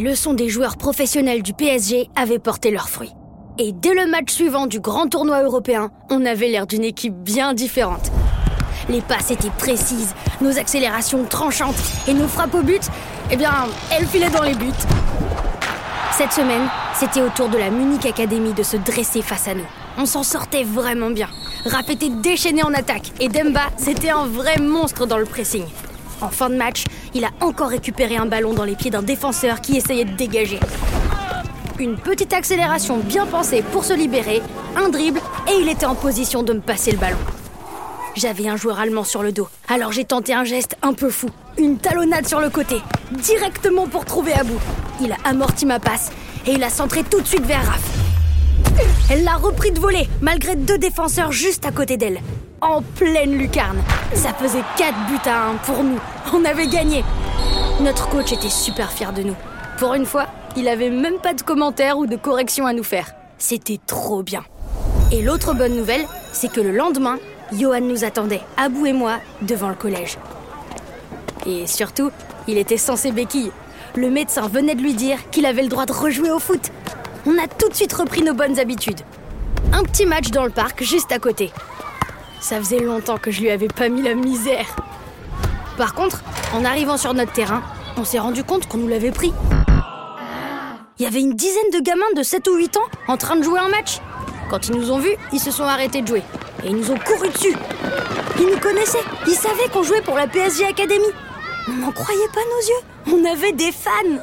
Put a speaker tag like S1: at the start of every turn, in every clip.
S1: leçons des joueurs professionnels du PSG avaient porté leurs fruits. Et dès le match suivant du grand tournoi européen, on avait l'air d'une équipe bien différente. Les passes étaient précises, nos accélérations tranchantes et nos frappes au but, eh bien, elles filaient dans les buts. Cette semaine, c'était au tour de la Munich Academy de se dresser face à nous. On s'en sortait vraiment bien. Rap était déchaîné en attaque et Demba, c'était un vrai monstre dans le pressing. En fin de match, il a encore récupéré un ballon dans les pieds d'un défenseur qui essayait de dégager. Une petite accélération bien pensée pour se libérer, un dribble et il était en position de me passer le ballon. J'avais un joueur allemand sur le dos, alors j'ai tenté un geste un peu fou. Une talonnade sur le côté, directement pour trouver à bout. Il a amorti ma passe et il a centré tout de suite vers Raph. Elle l'a repris de voler, malgré deux défenseurs juste à côté d'elle. En pleine lucarne. Ça faisait 4 buts à 1 pour nous. On avait gagné. Notre coach était super fier de nous. Pour une fois, il avait même pas de commentaires ou de corrections à nous faire. C'était trop bien. Et l'autre bonne nouvelle, c'est que le lendemain, Johan nous attendait, Abou et moi, devant le collège. Et surtout, il était censé béquille. Le médecin venait de lui dire qu'il avait le droit de rejouer au foot. On a tout de suite repris nos bonnes habitudes. Un petit match dans le parc juste à côté. Ça faisait longtemps que je lui avais pas mis la misère. Par contre, en arrivant sur notre terrain, on s'est rendu compte qu'on nous l'avait pris. Il y avait une dizaine de gamins de 7 ou 8 ans en train de jouer un match. Quand ils nous ont vus, ils se sont arrêtés de jouer. Et ils nous ont couru dessus. Ils nous connaissaient. Ils savaient qu'on jouait pour la PSG Academy. On n'en croyait pas nos yeux. On avait des fans.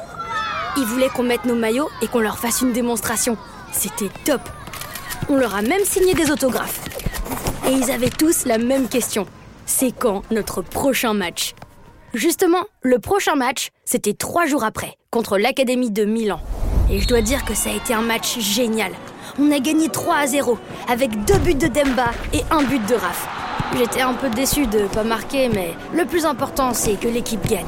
S1: Ils voulaient qu'on mette nos maillots et qu'on leur fasse une démonstration. C'était top. On leur a même signé des autographes. Et ils avaient tous la même question. C'est quand notre prochain match? Justement, le prochain match, c'était trois jours après, contre l'Académie de Milan. Et je dois dire que ça a été un match génial. On a gagné 3 à 0, avec deux buts de Demba et un but de Raf. J'étais un peu déçu de pas marquer, mais le plus important, c'est que l'équipe gagne.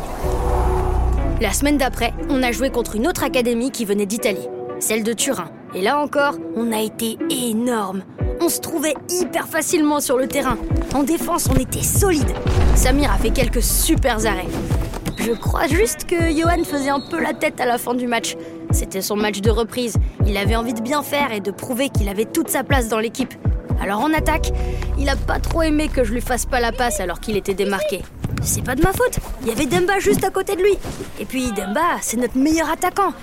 S1: La semaine d'après, on a joué contre une autre académie qui venait d'Italie, celle de Turin. Et là encore, on a été énorme. On se trouvait hyper facilement sur le terrain. En défense, on était solide. Samir a fait quelques super arrêts. Je crois juste que Johan faisait un peu la tête à la fin du match. C'était son match de reprise. Il avait envie de bien faire et de prouver qu'il avait toute sa place dans l'équipe. Alors en attaque, il a pas trop aimé que je lui fasse pas la passe alors qu'il était démarqué. C'est pas de ma faute. Il y avait Demba juste à côté de lui. Et puis Demba, c'est notre meilleur attaquant.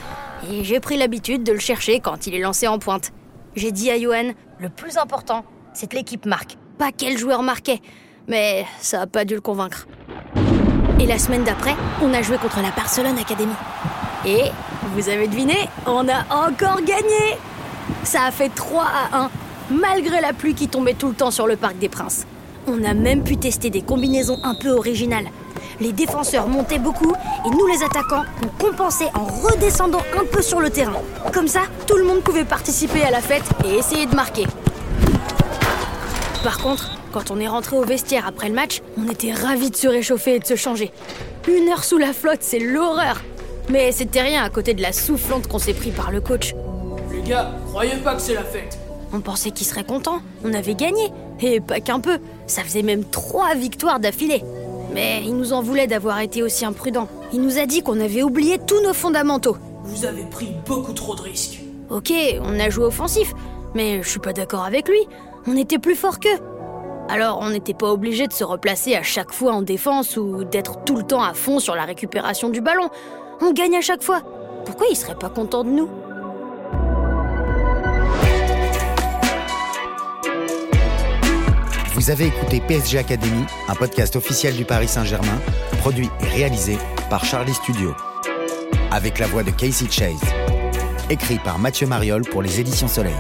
S1: Et j'ai pris l'habitude de le chercher quand il est lancé en pointe. J'ai dit à Johan, le plus important, c'est que l'équipe marque, pas quel joueur marquait. Mais ça a pas dû le convaincre. Et la semaine d'après, on a joué contre la Barcelone Academy. Et, vous avez deviné, on a encore gagné Ça a fait 3 à 1, malgré la pluie qui tombait tout le temps sur le Parc des Princes. On a même pu tester des combinaisons un peu originales. Les défenseurs montaient beaucoup et nous les attaquants, on compensait en redescendant un peu sur le terrain. Comme ça, tout le monde pouvait participer à la fête et essayer de marquer. Par contre, quand on est rentré au vestiaire après le match, on était ravis de se réchauffer et de se changer. Une heure sous la flotte, c'est l'horreur. Mais c'était rien à côté de la soufflante qu'on s'est pris par le coach.
S2: Les gars, croyez pas que c'est la fête.
S1: On pensait qu'il serait content. On avait gagné. Et pas qu'un peu. Ça faisait même trois victoires d'affilée. Mais il nous en voulait d'avoir été aussi imprudent. Il nous a dit qu'on avait oublié tous nos fondamentaux.
S2: Vous avez pris beaucoup trop de risques.
S1: Ok, on a joué offensif. Mais je suis pas d'accord avec lui. On était plus fort qu'eux. Alors on n'était pas obligé de se replacer à chaque fois en défense ou d'être tout le temps à fond sur la récupération du ballon. On gagne à chaque fois. Pourquoi il serait pas content de nous?
S3: Vous avez écouté PSG Academy, un podcast officiel du Paris Saint-Germain, produit et réalisé par Charlie Studio. Avec la voix de Casey Chase. Écrit par Mathieu Mariol pour les éditions Soleil.